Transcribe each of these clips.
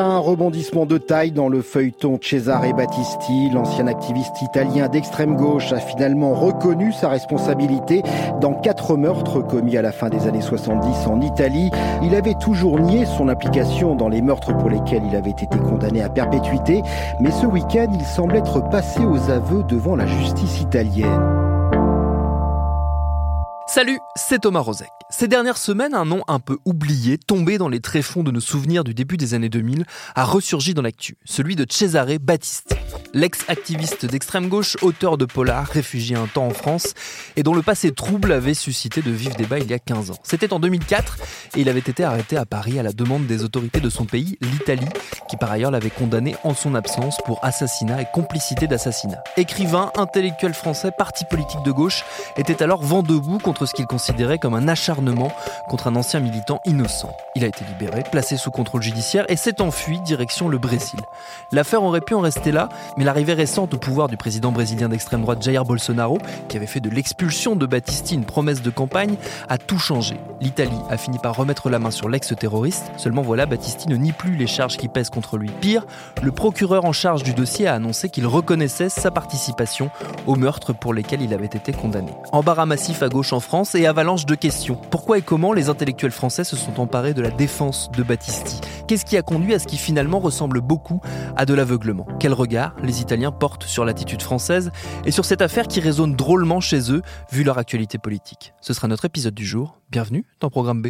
Un rebondissement de taille dans le feuilleton Cesare Battisti. L'ancien activiste italien d'extrême gauche a finalement reconnu sa responsabilité dans quatre meurtres commis à la fin des années 70 en Italie. Il avait toujours nié son implication dans les meurtres pour lesquels il avait été condamné à perpétuité, mais ce week-end, il semble être passé aux aveux devant la justice italienne. Salut, c'est Thomas Rozek. Ces dernières semaines, un nom un peu oublié, tombé dans les tréfonds de nos souvenirs du début des années 2000, a ressurgi dans l'actu, celui de Cesare Battisti. L'ex-activiste d'extrême gauche, auteur de polar, réfugié un temps en France, et dont le passé trouble avait suscité de vifs débats il y a 15 ans. C'était en 2004, et il avait été arrêté à Paris à la demande des autorités de son pays, l'Italie, qui par ailleurs l'avait condamné en son absence pour assassinat et complicité d'assassinat. Écrivain, intellectuel français, parti politique de gauche, était alors vent debout contre ce qu'il considérait comme un acharnement contre un ancien militant innocent. Il a été libéré, placé sous contrôle judiciaire et s'est enfui direction le Brésil. L'affaire aurait pu en rester là, mais l'arrivée récente au pouvoir du président brésilien d'extrême droite Jair Bolsonaro, qui avait fait de l'expulsion de Battisti une promesse de campagne, a tout changé. L'Italie a fini par remettre la main sur l'ex-terroriste, seulement voilà, Battisti ne nie plus les charges qui pèsent contre lui. Pire, le procureur en charge du dossier a annoncé qu'il reconnaissait sa participation aux meurtres pour lesquels il avait été condamné. Embarras massif à gauche en France et avalanche de questions. Pourquoi et comment les intellectuels français se sont emparés de la défense de Battisti Qu'est-ce qui a conduit à ce qui finalement ressemble beaucoup à de l'aveuglement? Quel regard les Italiens portent sur l'attitude française et sur cette affaire qui résonne drôlement chez eux vu leur actualité politique? Ce sera notre épisode du jour. Bienvenue dans Programme B.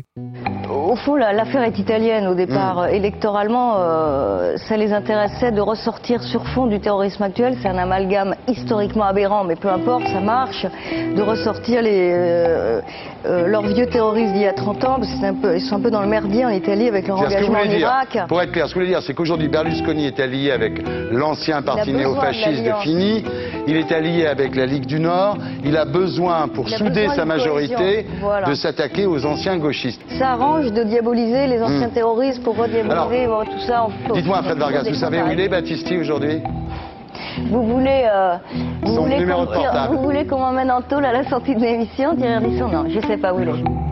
Au fond, l'affaire est italienne au départ. Mm. Électoralement, euh, ça les intéressait de ressortir sur fond du terrorisme actuel. C'est un amalgame historiquement aberrant, mais peu importe, ça marche. De ressortir les, euh, euh, leurs vieux terroristes d'il y a 30 ans, parce que c'est un peu, ils sont un peu dans le merdier en Italie avec leur engagement en Pour être clair, ce que vous voulez dire, c'est qu'aujourd'hui Berlusconi est allié avec l'ancien parti de néofasciste de. Fini, il est allié avec la Ligue du Nord, il a besoin, pour a souder besoin sa majorité. Voilà. de s'attaquer aux anciens gauchistes. Ça arrange de diaboliser les anciens Mm. terroristes pour rediaboliser bon, tout ça. On- Dites-moi, Fred Vargas, vous savez où il est. Battisti, aujourd'hui? Vous voulez, euh, vous, voulez vous voulez qu'on m'emmène en tôle à la sortie de l'émission Thierry Ardisson Non, je sais pas où il est.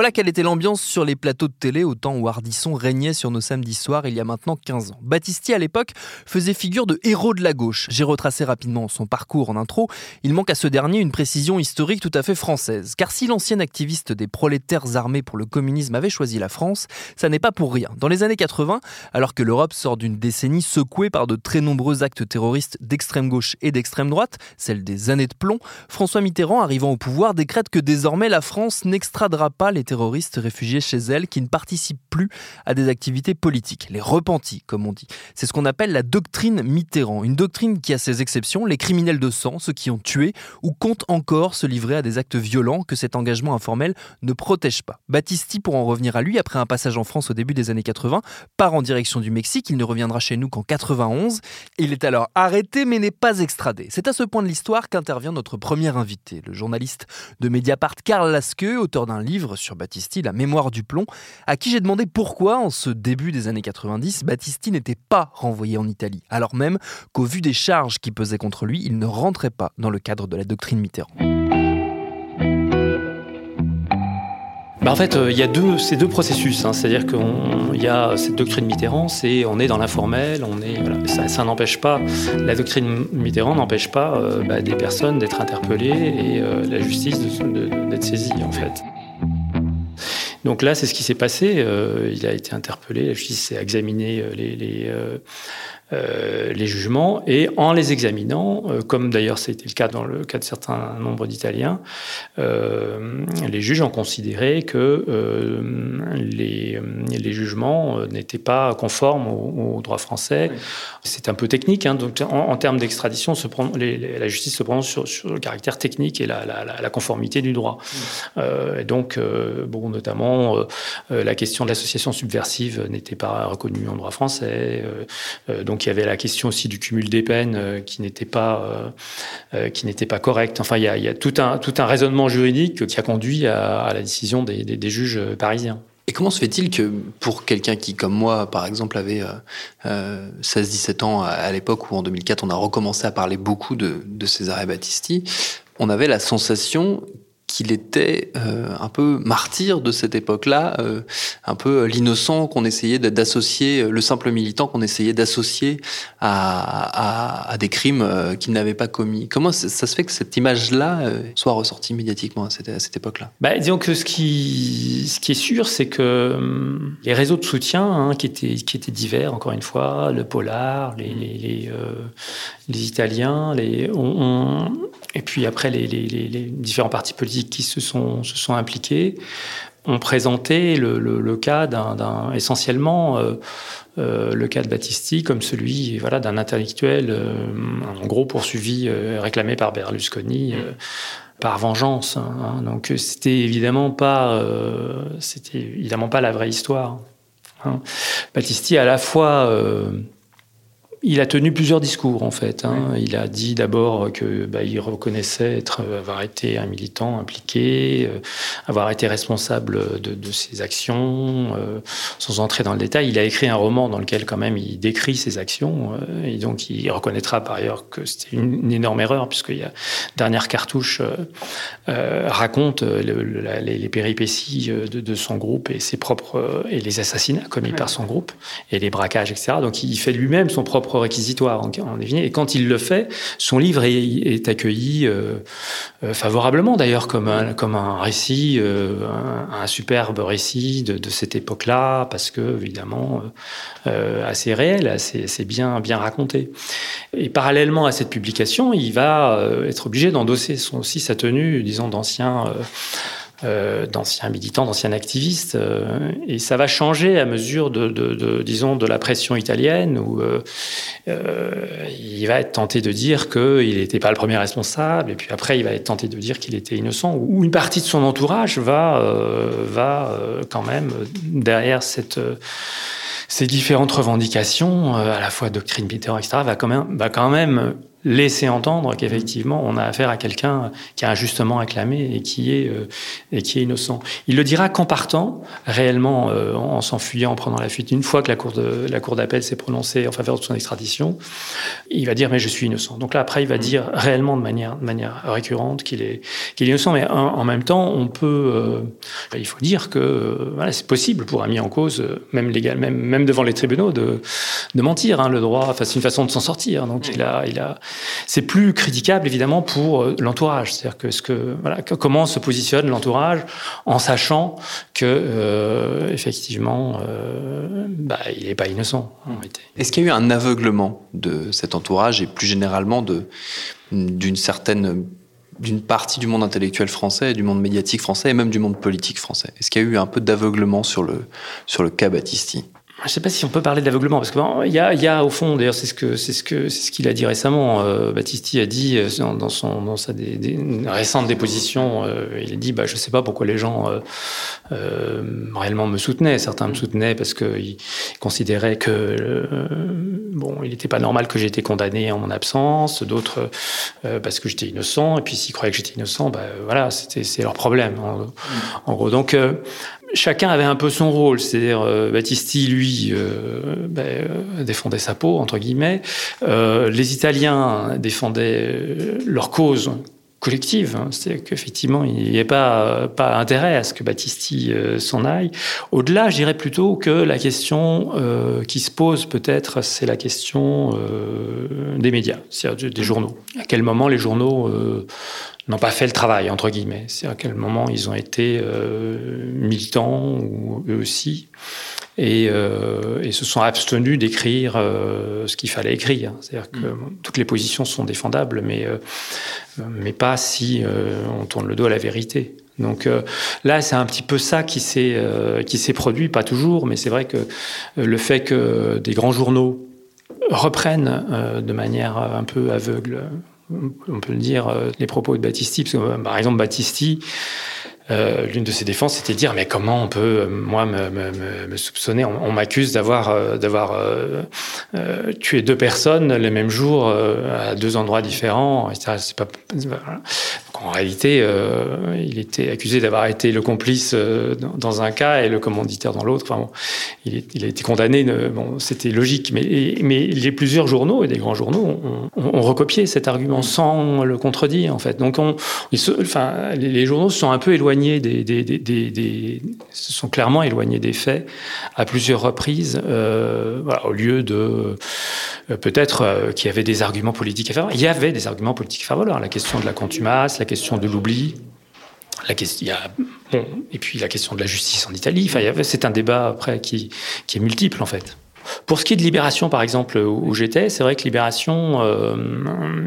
Voilà quelle était l'ambiance sur les plateaux de télé au temps où Ardisson régnait sur nos samedis soirs il y a maintenant 15 ans. Battisti à l'époque faisait figure de héros de la gauche. J'ai retracé rapidement son parcours en intro. Il manque à ce dernier une précision historique tout à fait française. Car si l'ancien activiste des prolétaires armés pour le communisme avait choisi la France, ça n'est pas pour rien. Dans les années 80, alors que l'Europe sort d'une décennie secouée par de très nombreux actes terroristes d'extrême gauche et d'extrême droite, celle des années de plomb, François Mitterrand, arrivant au pouvoir, décrète que désormais la France n'extradera pas les terroristes réfugiés chez elle qui ne participent plus à des activités politiques, les repentis, comme on dit. C'est ce qu'on appelle la doctrine Mitterrand, une doctrine qui a ses exceptions, les criminels de sang, ceux qui ont tué ou comptent encore se livrer à des actes violents que cet engagement informel ne protège pas. Battisti, pour en revenir à lui, après un passage en France au début des années 80, part en direction du Mexique, il ne reviendra chez nous qu'en 91. Il est alors arrêté mais n'est pas extradé. C'est à ce point de l'histoire qu'intervient notre premier invité, le journaliste de Mediapart Karl Lasque, auteur d'un livre sur Battisti, La mémoire du plomb, à qui j'ai demandé pourquoi, en ce début des années 90, Battisti n'était pas renvoyé en Italie, alors même qu'au vu des charges qui pesaient contre lui, il ne rentrait pas dans le cadre de la doctrine Mitterrand. Bah, en fait, euh, il y a ces deux processus. Hein. C'est-à-dire qu'il y a cette doctrine Mitterrand, c'est on est dans l'informel, on est ça n'empêche pas la doctrine Mitterrand n'empêche pas euh, bah, des personnes d'être interpellées et euh, la justice d'être saisie en fait. Donc là, c'est ce qui s'est passé. il a été interpellé, la justice a examiné les, les euh, les jugements et en les examinant, euh, comme d'ailleurs c'était le cas dans le cas de certains nombres d'Italiens, euh, les juges ont considéré que les, les, jugements n'étaient pas conformes au, droit français. C'est un peu technique, hein, donc en, termes d'extradition, la justice se prononce sur, sur, le caractère technique et la, la, la conformité du droit. et donc, bon, notamment, la question de l'association subversive n'était pas reconnue en droit français. donc donc il y avait la question aussi du cumul des peines euh, qui n'était pas euh, euh, qui n'était pas correct. Enfin, il y a, tout un tout un raisonnement juridique qui a conduit à, la décision des, des, juges parisiens. Et comment se fait-il que pour quelqu'un qui, comme moi, par exemple, avait euh, 16-17 ans à, l'époque où en 2004 on a recommencé à parler beaucoup de, de César Battisti, on avait la sensation qu'il était euh, un peu martyr de cette époque-là, euh, un peu l'innocent qu'on essayait d'associer, le simple militant qu'on essayait d'associer à, à, des crimes euh, qu'il n'avait pas commis. Comment ça se fait que cette image-là soit ressortie médiatiquement à cette, époque-là? Bah, Disons que ce qui, ce qui est sûr, c'est que hum, les réseaux de soutien hein, qui, étaient, qui étaient divers, encore une fois, le Polar, les, les, les, les Italiens, les, on, et puis après les, différents partis politiques qui se sont, impliqués ont présenté le, cas d'un essentiellement euh, euh, le cas de Battisti comme celui voilà d'un intellectuel euh, en gros poursuivi réclamé par Berlusconi par vengeance hein. donc c'était évidemment pas c'était évidemment pas la vraie histoire hein. Battisti à la fois il a tenu plusieurs discours en fait. Hein. Il a dit d'abord que bah, il reconnaissait être, avoir été un militant impliqué, euh, avoir été responsable de, de ses actions, euh, sans entrer dans le détail. Il a écrit un roman dans lequel quand même il décrit ses actions euh, et donc il reconnaîtra par ailleurs que c'était une, une, énorme erreur puisqu'il y a dernière cartouche raconte le, les, les, péripéties de, de, son groupe et ses propres et les assassinats commis par son groupe et les braquages etc. Donc il fait lui-même son propre réquisitoire en, Et quand il le fait, son livre est, accueilli euh, euh, favorablement d'ailleurs comme un, comme un récit, euh, un, superbe récit de, cette époque-là, parce que évidemment assez réel, assez, assez, bien, bien raconté. Et parallèlement à cette publication, il va être obligé d'endosser aussi sa tenue, disons, d'ancien euh, d'anciens militants, d'anciens activistes, euh, et ça va changer à mesure de, de, de disons, de la pression italienne, où euh, euh il va être tenté de dire qu'il n'était pas le premier responsable, et puis après il va être tenté de dire qu'il était innocent, ou une partie de son entourage va, euh, va quand même derrière cette ces différentes revendications, à la fois doctrine Mitterrand, etc., va quand même, va quand même laisser entendre qu'effectivement on a affaire à quelqu'un qui a injustement acclamé et qui est euh, et qui est innocent. Il le dira qu'en partant réellement euh, en s'enfuyant en prenant la fuite une fois que la cour de la cour d'appel s'est prononcée en faveur de son extradition, il va dire mais je suis innocent. Donc là après il va mmh. dire réellement de manière de manière récurrente qu'il est qu'il est innocent mais en, en, même temps on peut euh, il faut dire que euh, voilà, c'est possible pour un mis en cause même légal même même devant les tribunaux de de mentir hein, le droit enfin c'est une façon de s'en sortir. Donc mmh. il a il a c'est plus critiquable évidemment pour euh, l'entourage. C'est-à-dire que, ce que comment se positionne l'entourage en sachant que euh, effectivement, euh, bah, il n'est pas innocent. Est-ce qu'il y a eu un aveuglement de cet entourage et plus généralement d'une certaine d'une partie du monde intellectuel français, du monde médiatique français et même du monde politique français? Est-ce qu'il y a eu un peu d'aveuglement sur le sur le cas Battisti je ne sais pas si on peut parler d'aveuglement parce qu'il y, a, y a au fond, d'ailleurs, c'est ce que c'est ce que c'est ce qu'il a dit récemment. Euh, Battisti a dit euh, dans, son dans sa récente déposition, euh, il a dit bah je sais pas pourquoi les gens euh, réellement me soutenaient. Certains me soutenaient parce qu'ils considéraient que bon, il n'était pas normal que j'étais condamné en mon absence. D'autres parce que j'étais innocent. Et puis s'ils croyaient que j'étais innocent, bah voilà, c'était c'est leur problème. En, en gros, donc chacun avait un peu son rôle, c'est-à-dire euh, Battisti, lui, euh, ben, euh, défendait sa peau, entre guillemets. les Italiens défendaient leur cause collective, hein. c'est-à-dire qu'effectivement, il n'y a pas, pas intérêt à ce que Battisti s'en aille. Au-delà, je dirais plutôt que la question qui se pose peut-être, c'est la question des médias, c'est-à-dire des journaux. À quel moment les journaux n'ont pas fait le travail, entre guillemets. C'est à quel moment ils ont été euh, militants, ou eux aussi, et, euh, et se sont abstenus d'écrire euh, ce qu'il fallait écrire. C'est-à-dire que mm. toutes les positions sont défendables, mais, mais pas si on tourne le dos à la vérité. Donc là, c'est un petit peu ça qui s'est qui s'est produit, pas toujours, mais c'est vrai que le fait que des grands journaux reprennent de manière un peu aveugle on peut le dire, euh, les propos de Battisti, parce que, euh, par exemple, Battisti, euh, l'une de ses défenses, c'était de dire mais comment on peut moi me, soupçonner? On, m'accuse d'avoir d'avoir tué deux personnes le même jour à deux endroits différents. C'est pas en réalité, euh, il était accusé d'avoir été le complice euh, dans un cas et le commanditaire dans l'autre. Enfin, il, a été condamné. Bon, c'était logique. Mais, mais les plusieurs journaux et des grands journaux ont, recopié cet argument sans le contredire, en fait. Donc, on, enfin, les, journaux se sont un peu éloignés des, se sont clairement éloignés des faits à plusieurs reprises, euh, au lieu de euh, peut-être qu'il y avait des arguments politiques à faire. Il y avait des arguments politiques à faire valoir. La question de la contumace, la question de l'oubli, la question, bon, et puis la question de la justice en Italie. Enfin, c'est un débat après qui, qui est multiple en fait. Pour ce qui est de Libération, par exemple, où j'étais, c'est vrai que Libération, euh,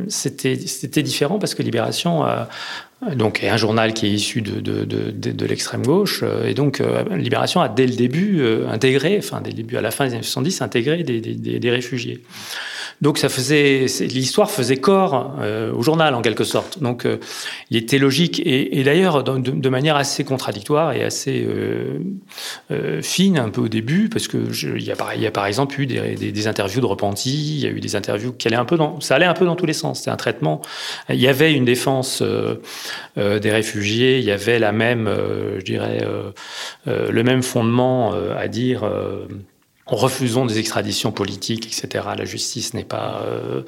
c'était différent parce que Libération euh, donc, un journal qui est issu de, de, de, de l'extrême gauche. Euh, et donc, euh, Libération a dès le début intégré, enfin, dès le début à la fin des années 70, intégré des, des, des réfugiés. Donc ça faisait, l'histoire faisait corps euh, au journal en quelque sorte. Donc euh, il était logique et, et d'ailleurs de, de, manière assez contradictoire et assez euh, euh fine un peu au début parce que je, il, y a, il y a par exemple eu des, des, des, interviews de repentis, il y a eu des interviews qui allaient un peu dans, ça allait un peu dans tous les sens. C'était un traitement. Il y avait une défense euh, des réfugiés, il y avait la même, je dirais, le même fondement à dire refusons des extraditions politiques, etc. La justice n'est pas euh,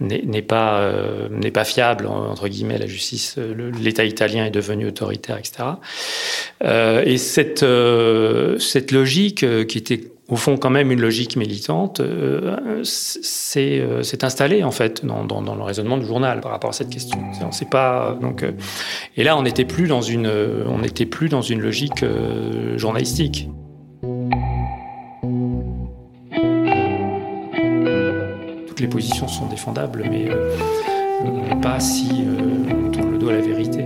n'est euh, n'est pas fiable entre guillemets. La justice, euh, l'État italien est devenu autoritaire, etc. Euh, et cette euh, cette logique qui était au fond quand même une logique militante, s'est installée en fait dans, dans, le raisonnement du journal par rapport à cette question. On sait pas donc et là on n'était plus on n'était plus dans une logique journalistique. Les positions sont défendables, mais euh, pas si euh, on tourne le dos à la vérité.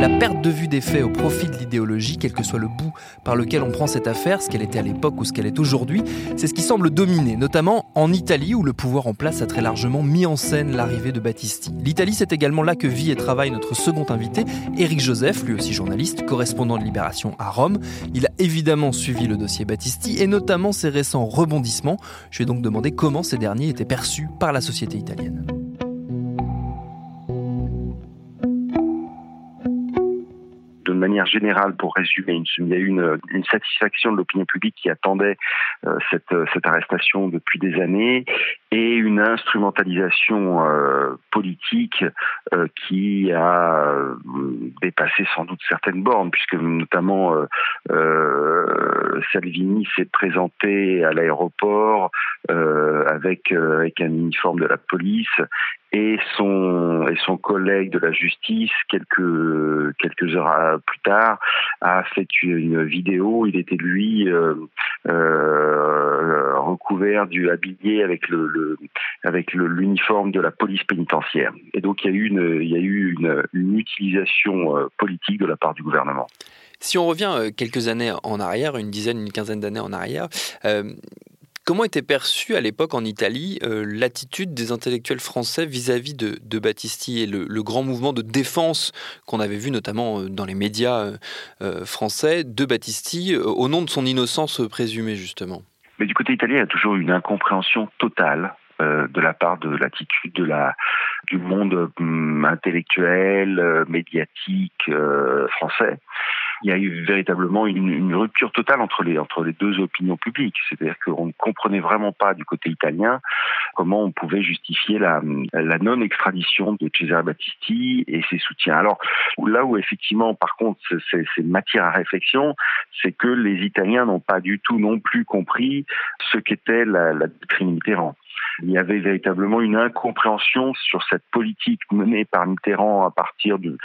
La perte de vue des faits au profit de l'idéologie, quel que soit le bout par lequel on prend cette affaire, ce qu'elle était à l'époque ou ce qu'elle est aujourd'hui, c'est ce qui semble dominer, notamment en Italie où le pouvoir en place a très largement mis en scène l'arrivée de Battisti. L'Italie, c'est également là que vit et travaille notre second invité, Éric Joseph, lui aussi journaliste, correspondant de Libération à Rome. Il a évidemment suivi le dossier Battisti et notamment ses récents rebondissements. Je lui ai donc demandé comment ces derniers étaient perçus par la société italienne. Manière générale, pour résumer, il y a eu une, satisfaction de l'opinion publique qui attendait euh, cette, cette, arrestation depuis des années et une instrumentalisation euh, politique euh, qui a euh, dépassé sans doute certaines bornes, puisque notamment euh, Salvini s'est présenté à l'aéroport avec un uniforme de la police et son et son collègue de la justice quelques quelques heures plus tard a fait une vidéo il était lui euh, euh, recouvert du habillé avec le, avec l'uniforme de la police pénitentiaire. Et donc il y a eu une, il y a eu une, une utilisation politique de la part du gouvernement. Si on revient quelques années en arrière, une dizaine, une quinzaine d'années en arrière, euh, Comment était perçue à l'époque en Italie euh, l'attitude des intellectuels français vis-à-vis de, Battisti et le, grand mouvement de défense qu'on avait vu notamment euh, dans les médias euh, français de Battisti au nom de son innocence présumée justement? Mais du côté italien, il y a toujours une incompréhension totale de la part de l'attitude de la du monde hum, intellectuel, médiatique français il y a eu véritablement une, rupture totale entre les, entre les deux opinions publiques. C'est-à-dire qu'on ne comprenait vraiment pas du côté italien comment on pouvait justifier la, non-extradition de Cesare Battisti et ses soutiens. Alors là où effectivement, par contre, c'est matière à réflexion, c'est que les Italiens n'ont pas du tout non plus compris ce qu'était la, la doctrine. Il y avait véritablement une incompréhension sur cette politique menée par Mitterrand à partir du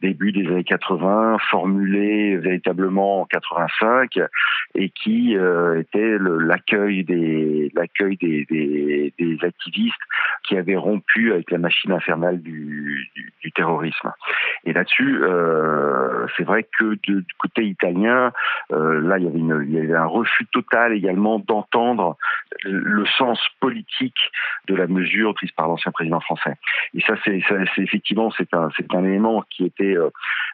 début des années 80, formulée véritablement en 85, et qui euh, était l'accueil des activistes qui avaient rompu avec la machine infernale du, terrorisme. Et là-dessus, euh, c'est vrai que du côté italien, euh, là il y avait un refus total également d'entendre le sens politique de la mesure prise par l'ancien président français. Et ça, c'est effectivement c'est un un élément qui était euh,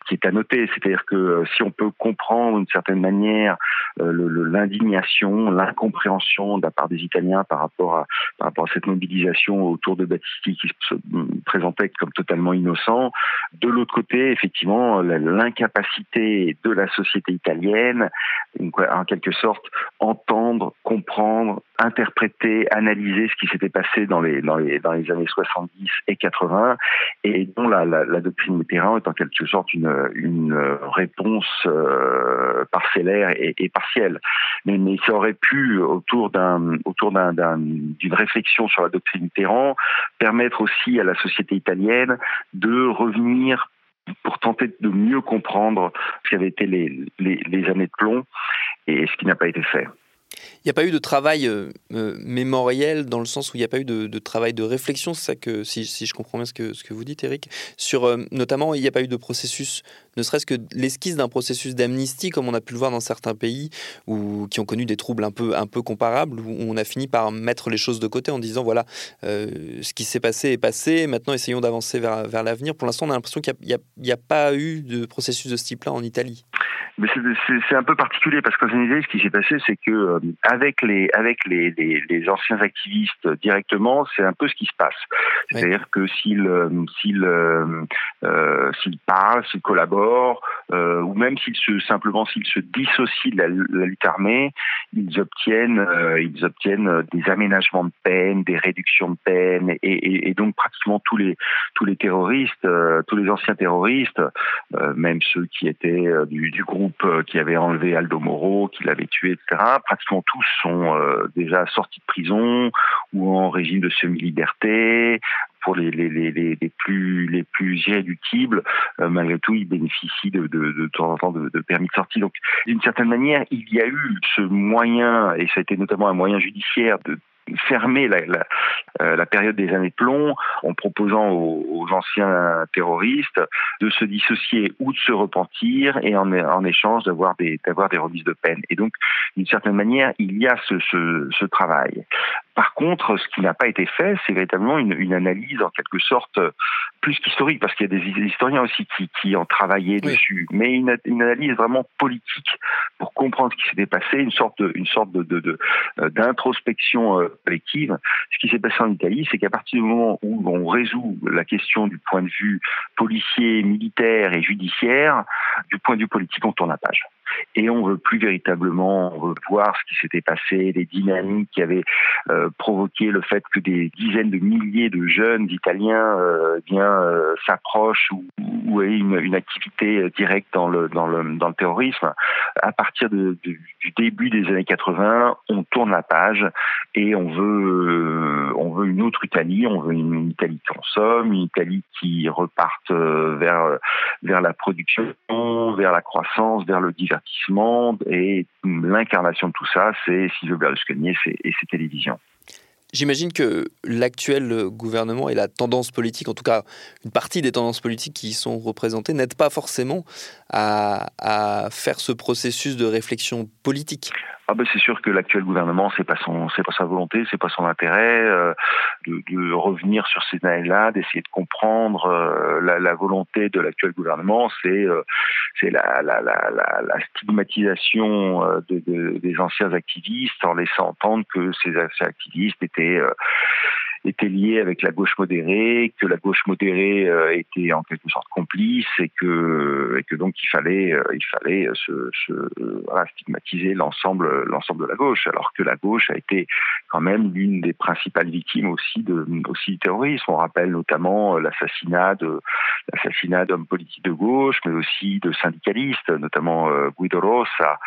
qui est à noter. C'est-à-dire que euh, si on peut comprendre d'une certaine manière euh, l'indignation, l'incompréhension de la part des Italiens par rapport à par rapport à cette mobilisation autour de Battisti qui se présentait comme totalement innocent, de l'autre côté, effectivement, l'incapacité de la société italienne, en quelque sorte, entendre, comprendre, interpréter, analyser ce qui s'était passé dans les, années 70 et 80, et dont la, doctrine Mitterrand est en quelque sorte une, réponse euh, parcellaire et, partielle. Mais, mais ça aurait pu, autour d'un autour d'un d'une réflexion sur la doctrine Mitterrand, permettre aussi à la société italienne de revenir pour tenter de mieux comprendre ce qu'avaient été les années de plomb et ce qui n'a pas été fait. Il n'y a pas eu de travail euh, euh, mémoriel dans le sens où il n'y a pas eu de, travail de réflexion, c'est ça que, si, je comprends bien ce que, vous dites, Eric, sur euh, notamment il n'y a pas eu de processus, ne serait-ce que l'esquisse d'un processus d'amnistie, comme on a pu le voir dans certains pays ou qui ont connu des troubles un peu, comparables, où on a fini par mettre les choses de côté en disant voilà, ce qui s'est passé est passé, maintenant essayons d'avancer vers, l'avenir. Pour l'instant, on a l'impression qu'il n'y a, pas eu de processus de ce type-là en Italie. C'est un peu particulier parce qu'en Italie, ce qui s'est passé, c'est que euh, avec les avec les, les, les, anciens activistes directement, c'est un peu ce qui se passe. C'est-à-dire que s'ils euh, s'ils euh, euh, s'ils parlent, s'ils collaborent, euh, ou même s'ils se simplement s'ils se dissocient de la, la lutte armée, ils obtiennent ils obtiennent des aménagements de peine, des réductions de peine, et, et, et donc pratiquement tous les tous les terroristes, tous les anciens terroristes, même ceux qui étaient du, du groupe qui avait enlevé Aldo Moro, qui l'avait tué, etc. Pratiquement tous sont euh, déjà sortis de prison ou en régime de semi-liberté. Pour les, plus les plus irréductibles, euh, malgré tout, ils bénéficient de, de, temps en temps de permis de sortie. Donc, d'une certaine manière, il y a eu ce moyen, et ça a été notamment un moyen judiciaire de fermer euh, la, période des années de plomb en proposant aux, anciens terroristes de se dissocier ou de se repentir et en, échange d'avoir des, remises de peine. Et donc, d'une certaine manière, il y a ce travail. Par contre, ce qui n'a pas été fait, c'est véritablement une, une, analyse en quelque sorte plus qu'historique, parce qu'il y a des historiens aussi qui, qui ont travaillé oui. dessus, mais une, une, analyse vraiment politique pour comprendre ce qui s'était passé, une sorte de, une sorte de, de, de euh, d'introspection euh, collective. Ce qui s'est passé en Italie, c'est qu'à partir du moment où on résout la question du point de vue policier, militaire et judiciaire, du point de vue politique, on tourne la page et on veut plus véritablement voir ce qui s'était passé, les dynamiques qui avaient euh, provoqué le fait que des dizaines de milliers de jeunes Italiens euh, bien euh, s'approchent ou, ou, une, activité directe dans le, dans le, dans le terrorisme. À partir du début des années 80, on tourne la page et on veut, on veut une autre Italie, on veut une, Italie qui consomme, une Italie qui reparte vers, vers la production, vers la croissance, vers le divertissement et l'incarnation de tout ça, c'est Silvio Berlusconi et ses télévisions. J'imagine que l'actuel gouvernement et la tendance politique, en tout cas une partie des tendances politiques qui y sont représentées, n'aident pas forcément à, faire ce processus de réflexion politique. Ah ben c'est sûr que l'actuel gouvernement, c'est pas son, c'est pas sa volonté, c'est pas son intérêt euh, de, revenir sur ces années-là, d'essayer de comprendre euh, la, volonté de l'actuel gouvernement. C'est, euh, c'est la, stigmatisation de, de, des anciens activistes en laissant entendre que ces anciens activistes étaient était lié avec la gauche modérée, que la gauche modérée euh, était en quelque sorte complice et que, et que donc il fallait, euh, il fallait se, se voilà, stigmatiser l'ensemble, l'ensemble de la gauche, alors que la gauche a été quand même l'une des principales victimes aussi de, aussi du terrorisme. On rappelle notamment euh, l'assassinat de, l'assassinat d'hommes politiques de gauche, mais aussi de syndicalistes, notamment Guido Rossa,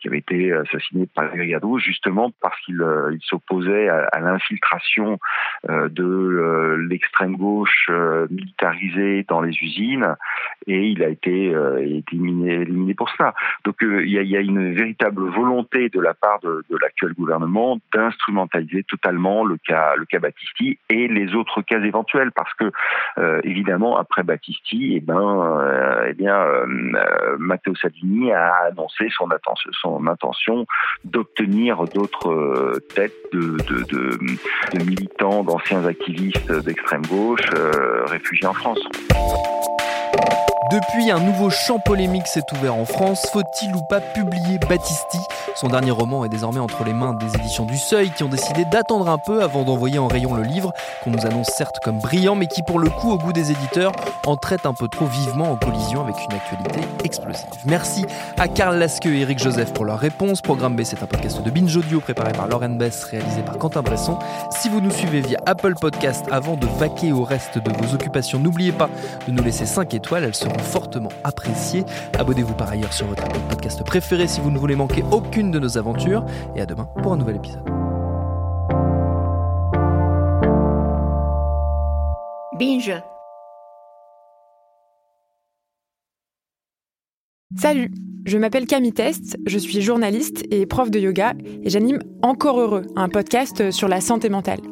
qui avait été assassiné par Brigado justement parce qu'il il s'opposait à, à l'infiltration euh, de euh, l'extrême gauche euh, militarisée dans les usines et il a été, éliminé, pour cela. Donc il y a, une véritable volonté de la part de, l'actuel gouvernement d'instrumentaliser totalement le cas, le cas Battisti et les autres cas éventuels parce que évidemment après Battisti, eh ben, eh bien Matteo Salvini a annoncé son, intention d'obtenir d'autres têtes de, de d'anciens activistes d'extrême gauche euh, réfugiés en France. Depuis, un nouveau champ polémique s'est ouvert en France. Faut-il ou pas publier Battisti? Son dernier roman est désormais entre les mains des éditions du Seuil qui ont décidé d'attendre un peu avant d'envoyer en rayon le livre, qu'on nous annonce certes comme brillant, mais qui pour le coup, au goût des éditeurs, en traite un peu trop vivement en collision avec une actualité explosive. Merci à Karl Lasqueux et Eric Joseph pour leur réponse. Programme B, c'est un podcast de Binge Audio préparé par Lauren Bess, réalisé par Quentin Bresson. Si vous nous suivez via Apple Podcast avant de vaquer au reste de vos occupations, n'oubliez pas de nous laisser 5 étoiles, fortement apprécié. Abonnez-vous par ailleurs sur votre podcast préféré si vous ne voulez manquer aucune de nos aventures. Et à demain pour un nouvel épisode. Binge. Salut, je m'appelle Camille Test, je suis journaliste et prof de yoga et j'anime Encore Heureux, un podcast sur la santé mentale.